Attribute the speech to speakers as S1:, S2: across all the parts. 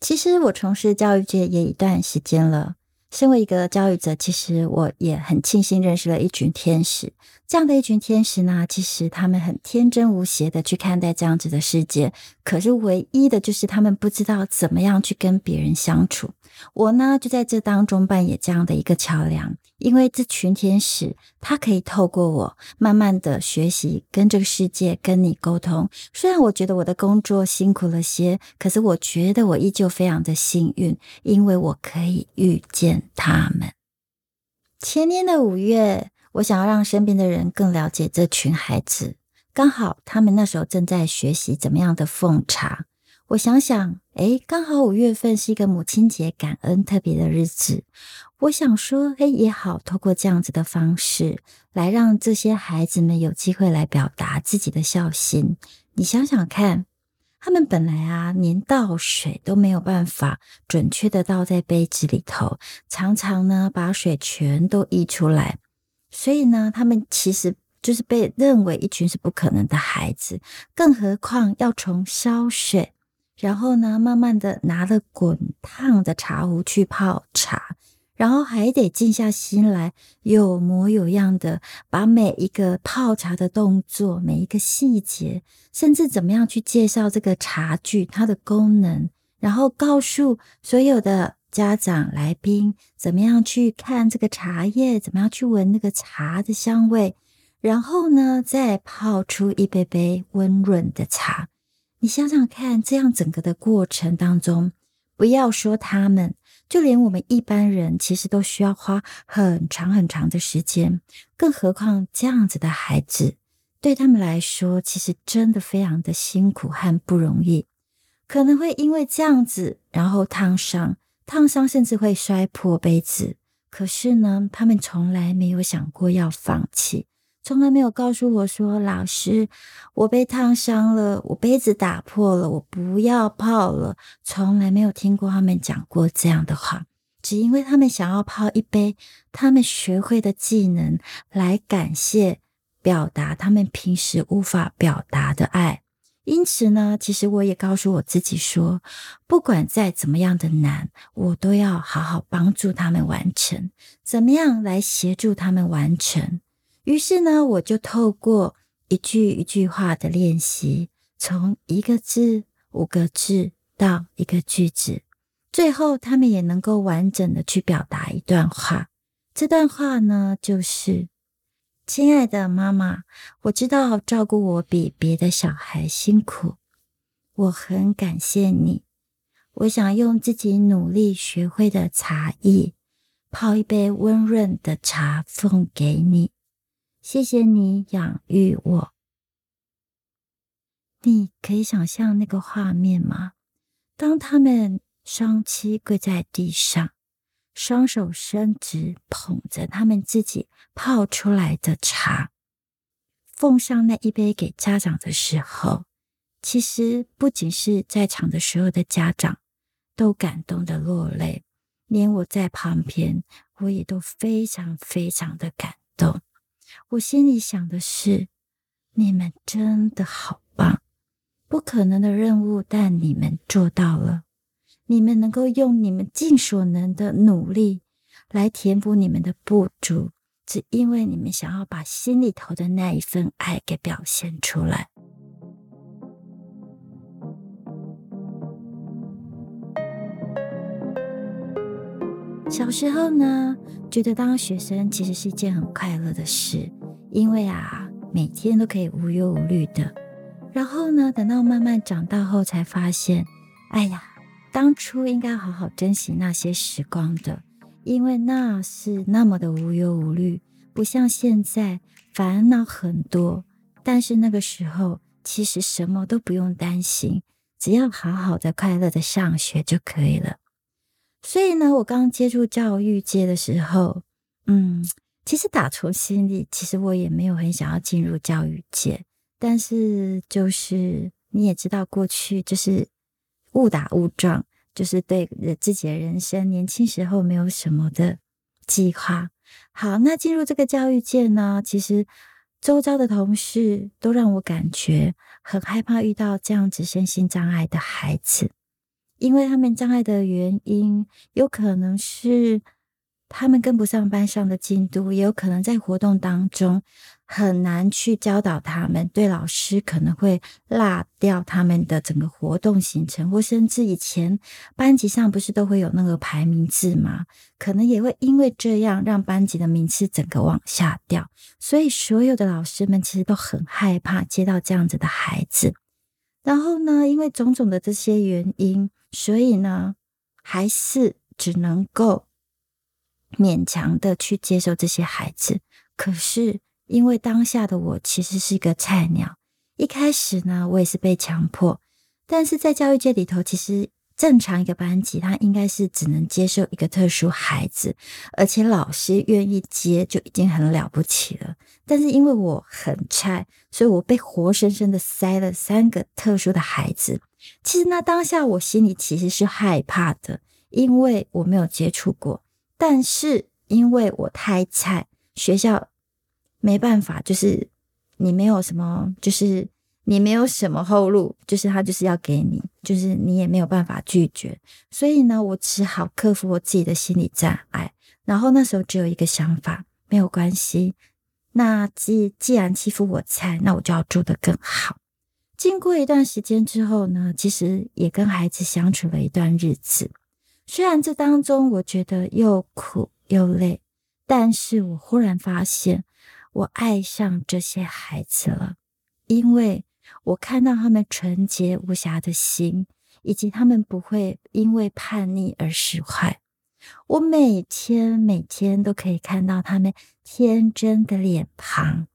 S1: 其实我从事教育界也一段时间了。身为一个教育者，其实我也很庆幸认识了一群天使。这样的一群天使呢，其实他们很天真无邪的去看待这样子的世界。可是唯一的就是他们不知道怎么样去跟别人相处。我呢，就在这当中扮演这样的一个桥梁，因为这群天使，他可以透过我，慢慢的学习跟这个世界跟你沟通。虽然我觉得我的工作辛苦了些，可是我觉得我依旧非常的幸运，因为我可以遇见他们。前年的五月，我想要让身边的人更了解这群孩子，刚好他们那时候正在学习怎么样的奉茶。我想想，诶，刚好五月份是一个母亲节感恩特别的日子。我想说，诶，也好，透过这样子的方式来让这些孩子们有机会来表达自己的孝心。你想想看，他们本来啊，连倒水都没有办法准确的倒在杯子里头，常常呢把水全都溢出来。所以呢，他们其实就是被认为一群是不可能的孩子，更何况要从烧水。然后呢，慢慢的拿了滚烫的茶壶去泡茶，然后还得静下心来，有模有样的把每一个泡茶的动作、每一个细节，甚至怎么样去介绍这个茶具它的功能，然后告诉所有的家长来宾怎么样去看这个茶叶，怎么样去闻那个茶的香味，然后呢，再泡出一杯杯温润的茶。你想想看，这样整个的过程当中，不要说他们，就连我们一般人，其实都需要花很长很长的时间。更何况这样子的孩子，对他们来说，其实真的非常的辛苦和不容易。可能会因为这样子，然后烫伤，烫伤甚至会摔破杯子。可是呢，他们从来没有想过要放弃。从来没有告诉我说：“老师，我被烫伤了，我杯子打破了，我不要泡了。”从来没有听过他们讲过这样的话，只因为他们想要泡一杯他们学会的技能，来感谢、表达他们平时无法表达的爱。因此呢，其实我也告诉我自己说，不管再怎么样的难，我都要好好帮助他们完成。怎么样来协助他们完成？于是呢，我就透过一句一句话的练习，从一个字、五个字到一个句子，最后他们也能够完整的去表达一段话。这段话呢，就是：“亲爱的妈妈，我知道照顾我比别的小孩辛苦，我很感谢你。我想用自己努力学会的茶艺，泡一杯温润的茶奉给你。”谢谢你养育我。你可以想象那个画面吗？当他们双膝跪在地上，双手伸直，捧着他们自己泡出来的茶，奉上那一杯给家长的时候，其实不仅是在场的所有的家长都感动的落泪，连我在旁边，我也都非常非常的感动。我心里想的是，你们真的好棒，不可能的任务，但你们做到了。你们能够用你们尽所能的努力来填补你们的不足，只因为你们想要把心里头的那一份爱给表现出来。小时候呢，觉得当学生其实是一件很快乐的事，因为啊，每天都可以无忧无虑的。然后呢，等到慢慢长大后，才发现，哎呀，当初应该好好珍惜那些时光的，因为那是那么的无忧无虑，不像现在烦恼很多。但是那个时候，其实什么都不用担心，只要好好的快乐的上学就可以了。所以呢，我刚接触教育界的时候，嗯，其实打从心里，其实我也没有很想要进入教育界。但是，就是你也知道，过去就是误打误撞，就是对自己的人生年轻时候没有什么的计划。好，那进入这个教育界呢，其实周遭的同事都让我感觉很害怕遇到这样子身心障碍的孩子。因为他们障碍的原因，有可能是他们跟不上班上的进度，也有可能在活动当中很难去教导他们。对老师可能会落掉他们的整个活动行程，或甚至以前班级上不是都会有那个排名制吗？可能也会因为这样让班级的名次整个往下掉。所以所有的老师们其实都很害怕接到这样子的孩子。然后呢，因为种种的这些原因。所以呢，还是只能够勉强的去接受这些孩子。可是，因为当下的我其实是一个菜鸟，一开始呢，我也是被强迫。但是在教育界里头，其实正常一个班级，他应该是只能接受一个特殊孩子，而且老师愿意接就已经很了不起了。但是因为我很菜，所以我被活生生的塞了三个特殊的孩子。其实那当下我心里其实是害怕的，因为我没有接触过。但是因为我太菜，学校没办法，就是你没有什么，就是你没有什么后路，就是他就是要给你，就是你也没有办法拒绝。所以呢，我只好克服我自己的心理障碍。然后那时候只有一个想法，没有关系。那既既然欺负我菜，那我就要做得更好。经过一段时间之后呢，其实也跟孩子相处了一段日子。虽然这当中我觉得又苦又累，但是我忽然发现，我爱上这些孩子了，因为我看到他们纯洁无瑕的心，以及他们不会因为叛逆而使坏。我每天每天都可以看到他们天真的脸庞。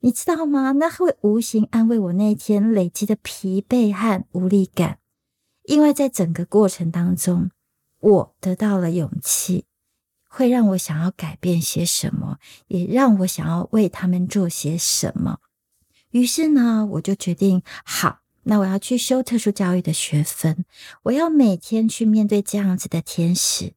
S1: 你知道吗？那会无形安慰我那一天累积的疲惫和无力感，因为在整个过程当中，我得到了勇气，会让我想要改变些什么，也让我想要为他们做些什么。于是呢，我就决定，好，那我要去修特殊教育的学分，我要每天去面对这样子的天使，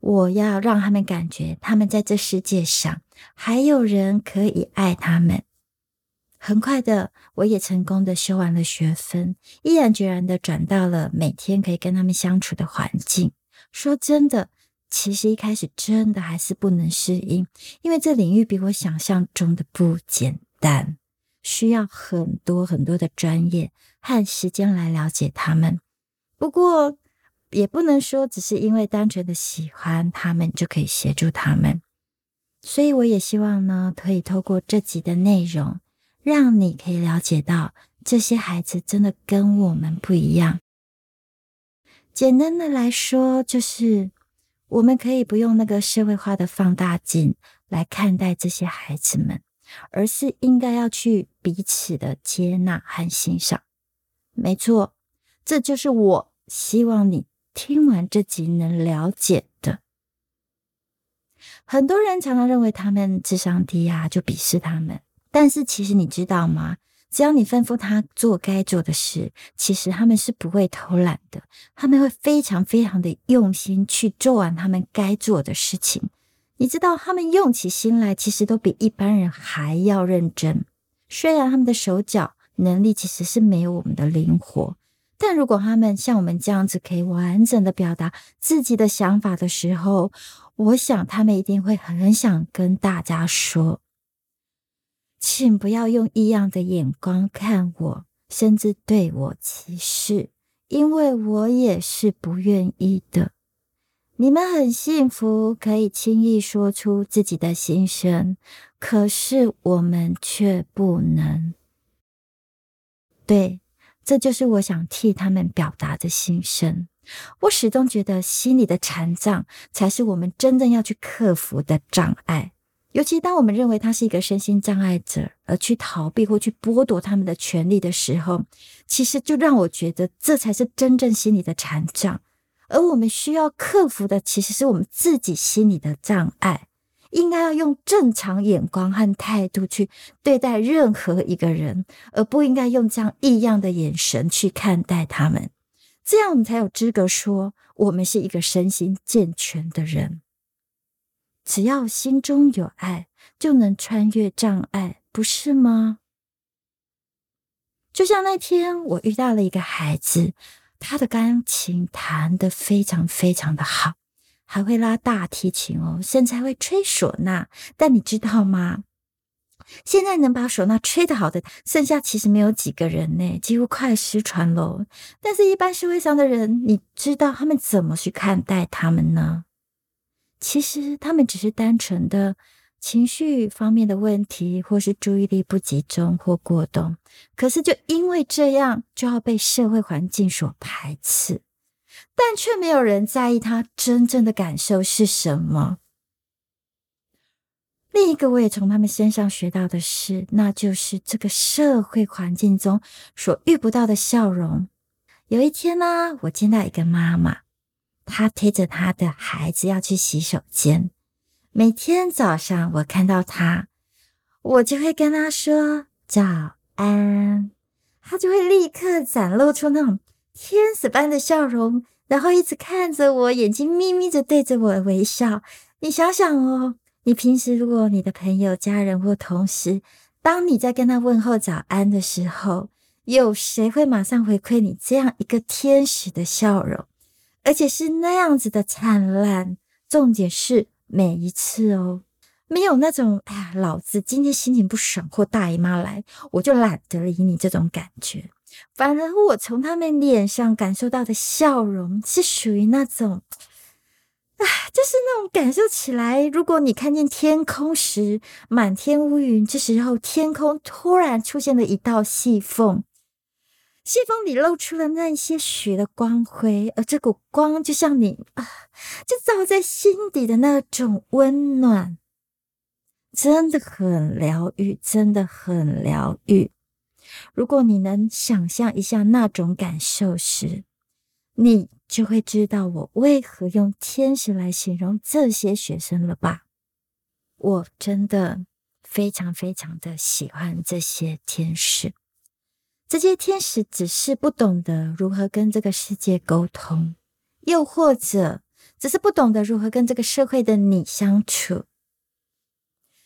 S1: 我要让他们感觉，他们在这世界上还有人可以爱他们。很快的，我也成功的修完了学分，毅然决然的转到了每天可以跟他们相处的环境。说真的，其实一开始真的还是不能适应，因为这领域比我想象中的不简单，需要很多很多的专业和时间来了解他们。不过，也不能说只是因为单纯的喜欢他们就可以协助他们。所以，我也希望呢，可以透过这集的内容。让你可以了解到，这些孩子真的跟我们不一样。简单的来说，就是我们可以不用那个社会化的放大镜来看待这些孩子们，而是应该要去彼此的接纳和欣赏。没错，这就是我希望你听完这集能了解的。很多人常常认为他们智商低啊，就鄙视他们。但是其实你知道吗？只要你吩咐他做该做的事，其实他们是不会偷懒的。他们会非常非常的用心去做完他们该做的事情。你知道，他们用起心来，其实都比一般人还要认真。虽然他们的手脚能力其实是没有我们的灵活，但如果他们像我们这样子可以完整的表达自己的想法的时候，我想他们一定会很想跟大家说。请不要用异样的眼光看我，甚至对我歧视，因为我也是不愿意的。你们很幸福，可以轻易说出自己的心声，可是我们却不能。对，这就是我想替他们表达的心声。我始终觉得，心理的残障才是我们真正要去克服的障碍。尤其当我们认为他是一个身心障碍者，而去逃避或去剥夺他们的权利的时候，其实就让我觉得这才是真正心理的残障。而我们需要克服的，其实是我们自己心理的障碍。应该要用正常眼光和态度去对待任何一个人，而不应该用这样异样的眼神去看待他们。这样我们才有资格说我们是一个身心健全的人。只要心中有爱，就能穿越障碍，不是吗？就像那天我遇到了一个孩子，他的钢琴弹得非常非常的好，还会拉大提琴哦，甚至还会吹唢呐。但你知道吗？现在能把唢呐吹得好的，剩下其实没有几个人呢，几乎快失传喽。但是，一般社会上的人，你知道他们怎么去看待他们呢？其实，他们只是单纯的情绪方面的问题，或是注意力不集中或过动。可是，就因为这样，就要被社会环境所排斥，但却没有人在意他真正的感受是什么。另一个我也从他们身上学到的是，那就是这个社会环境中所遇不到的笑容。有一天呢，我见到一个妈妈，她推着她的孩子要去洗手间。每天早上我看到他，我就会跟他说早安，他就会立刻展露出那种天使般的笑容，然后一直看着我，眼睛眯眯着对着我微笑。你想想哦。你平时如果你的朋友、家人或同事，当你在跟他问候早安的时候，有谁会马上回馈你这样一个天使的笑容，而且是那样子的灿烂？重点是每一次哦，没有那种哎呀，老子今天心情不爽或大姨妈来，我就懒得理你这种感觉。反而我从他们脸上感受到的笑容，是属于那种。啊，就是那种感受起来，如果你看见天空时满天乌云，这时候天空突然出现了一道细缝，信封里露出了那些雪的光辉，而这股光就像你啊，就照在心底的那种温暖，真的很疗愈，真的很疗愈。如果你能想象一下那种感受时，你。就会知道我为何用天使来形容这些学生了吧？我真的非常非常的喜欢这些天使。这些天使只是不懂得如何跟这个世界沟通，又或者只是不懂得如何跟这个社会的你相处。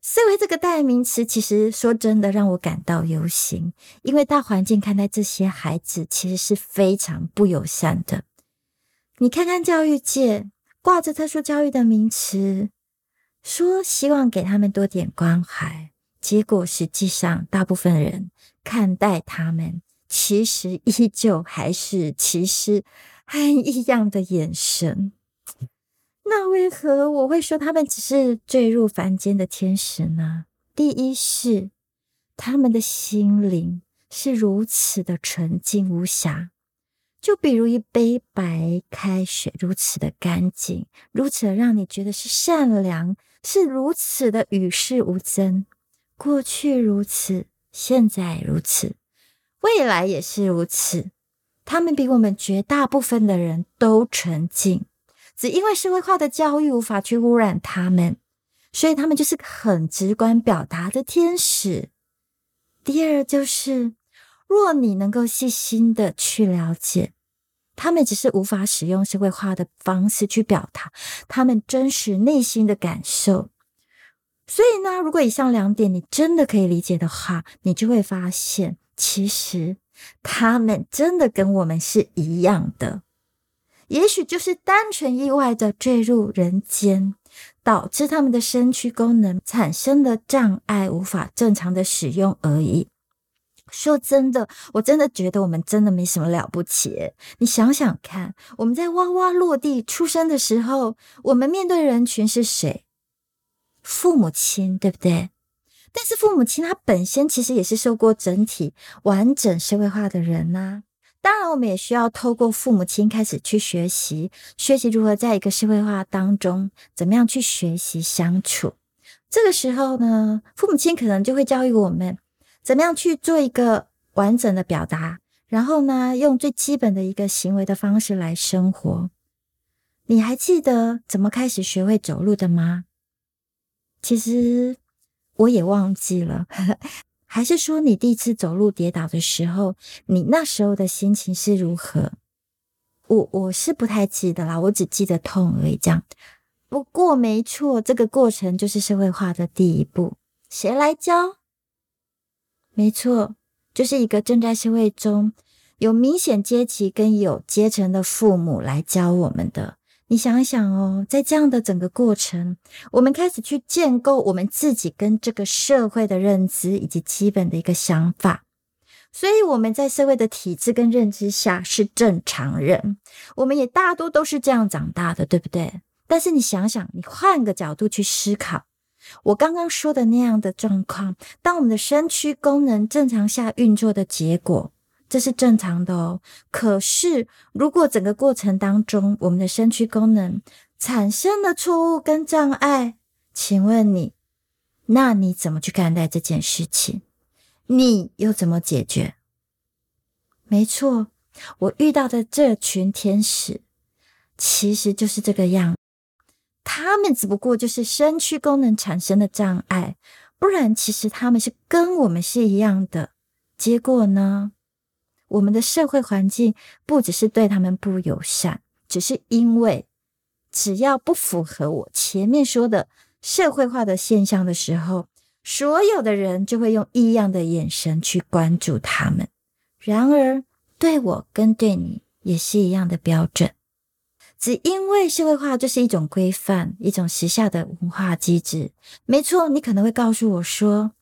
S1: 社会这个代名词，其实说真的让我感到忧心，因为大环境看待这些孩子其实是非常不友善的。你看看教育界挂着特殊教育的名词，说希望给他们多点关怀，结果实际上大部分人看待他们，其实依旧还是歧视和异样的眼神。那为何我会说他们只是坠入凡间的天使呢？第一是他们的心灵是如此的纯净无瑕。就比如一杯白开水，如此的干净，如此的让你觉得是善良，是如此的与世无争。过去如此，现在如此，未来也是如此。他们比我们绝大部分的人都纯净，只因为社会化的教育无法去污染他们，所以他们就是很直观表达的天使。第二就是。若你能够细心的去了解，他们只是无法使用社会化的方式去表达他们真实内心的感受。所以呢，如果以上两点你真的可以理解的话，你就会发现，其实他们真的跟我们是一样的，也许就是单纯意外的坠入人间，导致他们的身躯功能产生了障碍，无法正常的使用而已。说真的，我真的觉得我们真的没什么了不起。你想想看，我们在哇哇落地出生的时候，我们面对人群是谁？父母亲，对不对？但是父母亲他本身其实也是受过整体完整社会化的人呐。当然，我们也需要透过父母亲开始去学习，学习如何在一个社会化当中，怎么样去学习相处。这个时候呢，父母亲可能就会教育我们。怎么样去做一个完整的表达？然后呢，用最基本的一个行为的方式来生活。你还记得怎么开始学会走路的吗？其实我也忘记了。还是说你第一次走路跌倒的时候，你那时候的心情是如何？我我是不太记得啦，我只记得痛而已。这样。不过没错，这个过程就是社会化的第一步。谁来教？没错，就是一个正在社会中有明显阶级跟有阶层的父母来教我们的。你想想哦，在这样的整个过程，我们开始去建构我们自己跟这个社会的认知以及基本的一个想法。所以我们在社会的体制跟认知下是正常人，我们也大多都是这样长大的，对不对？但是你想想，你换个角度去思考，我刚刚说的那样的状况，当我们的身躯功能正常下运作的结果，这是正常的哦。可是如果整个过程当中，我们的身躯功能产生了错误跟障碍，请问你，那你怎么去看待这件事情？你又怎么解决？没错，我遇到的这群天使，其实就是这个样。他们只不过就是身躯功能产生的障碍，不然其实他们是跟我们是一样的。结果呢，我们的社会环境不只是对他们不友善，只是因为只要不符合我前面说的社会化的现象的时候。所有的人就会用异样的眼神去关注他们，然而对我跟对你也是一样的标准。只因为社会化就是一种规范，一种时下的文化机制。没错，你可能会告诉我说，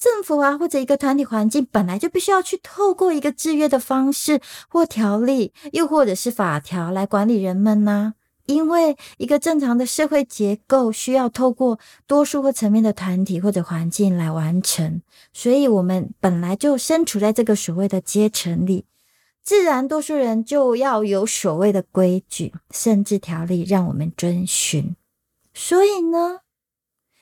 S1: 政府啊或者一个团体环境本来就必须要去透过一个制约的方式或条例，又或者是法条来管理人们呢？因为一个正常的社会结构需要透过多数或层面的团体或者环境来完成，所以我们本来就身处在这个所谓的阶层里，自然多数人就要有所谓的规矩甚至条例让我们遵循。所以呢，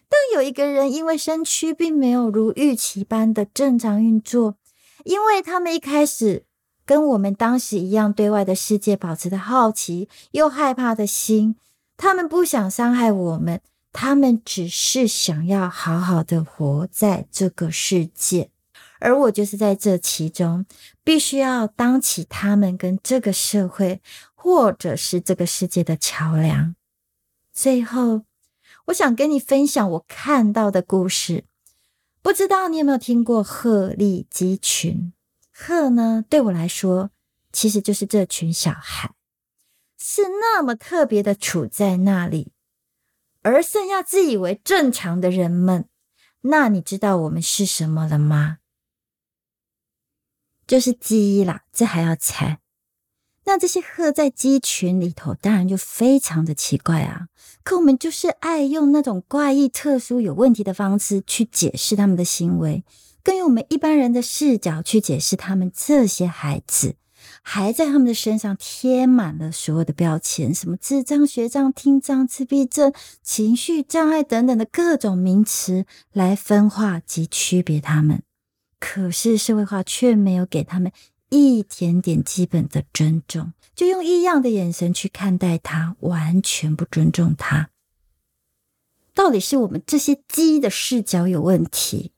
S1: 当有一个人因为身躯并没有如预期般的正常运作，因为他们一开始。跟我们当时一样，对外的世界保持着好奇又害怕的心。他们不想伤害我们，他们只是想要好好的活在这个世界。而我就是在这其中，必须要当起他们跟这个社会或者是这个世界的桥梁。最后，我想跟你分享我看到的故事。不知道你有没有听过鹤立鸡群？鹤呢？对我来说，其实就是这群小孩，是那么特别的处在那里，而剩下自以为正常的人们，那你知道我们是什么了吗？就是鸡啦，这还要猜？那这些鹤在鸡群里头，当然就非常的奇怪啊。可我们就是爱用那种怪异、特殊、有问题的方式去解释他们的行为。更用我们一般人的视角去解释他们这些孩子，还在他们的身上贴满了所有的标签，什么智障、学障、听障、自闭症、情绪障碍等等的各种名词来分化及区别他们。可是社会化却没有给他们一点点基本的尊重，就用异样的眼神去看待他，完全不尊重他。到底是我们这些鸡的视角有问题？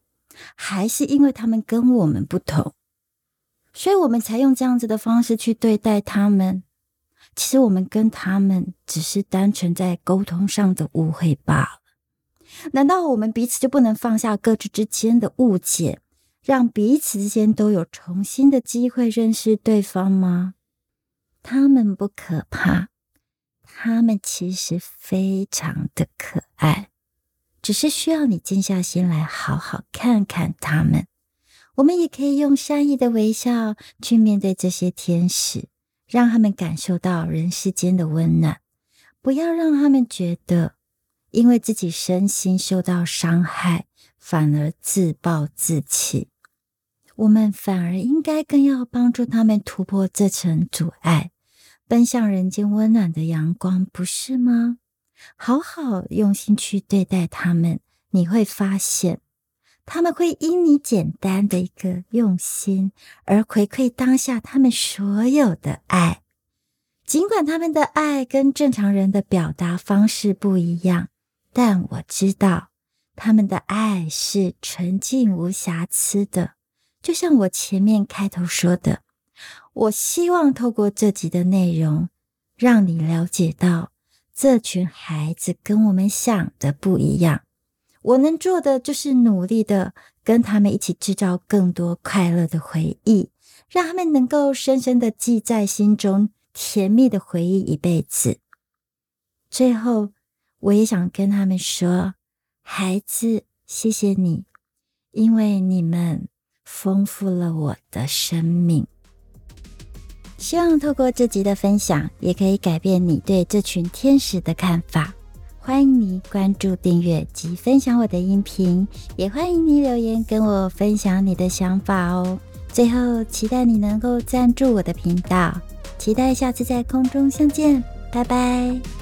S1: 还是因为他们跟我们不同，所以我们才用这样子的方式去对待他们。其实我们跟他们只是单纯在沟通上的误会罢了。难道我们彼此就不能放下各自之间的误解，让彼此之间都有重新的机会认识对方吗？他们不可怕，他们其实非常的可爱。只是需要你静下心来，好好看看他们。我们也可以用善意的微笑去面对这些天使，让他们感受到人世间的温暖。不要让他们觉得，因为自己身心受到伤害，反而自暴自弃。我们反而应该更要帮助他们突破这层阻碍，奔向人间温暖的阳光，不是吗？好好用心去对待他们，你会发现他们会因你简单的一个用心而回馈当下他们所有的爱。尽管他们的爱跟正常人的表达方式不一样，但我知道他们的爱是纯净无瑕疵的。就像我前面开头说的，我希望透过这集的内容，让你了解到。这群孩子跟我们想的不一样，我能做的就是努力的跟他们一起制造更多快乐的回忆，让他们能够深深的记在心中，甜蜜的回忆一辈子。最后，我也想跟他们说，孩子，谢谢你，因为你们丰富了我的生命。希望透过这集的分享，也可以改变你对这群天使的看法。欢迎你关注、订阅及分享我的音频，也欢迎你留言跟我分享你的想法哦。最后，期待你能够赞助我的频道，期待下次在空中相见，拜拜。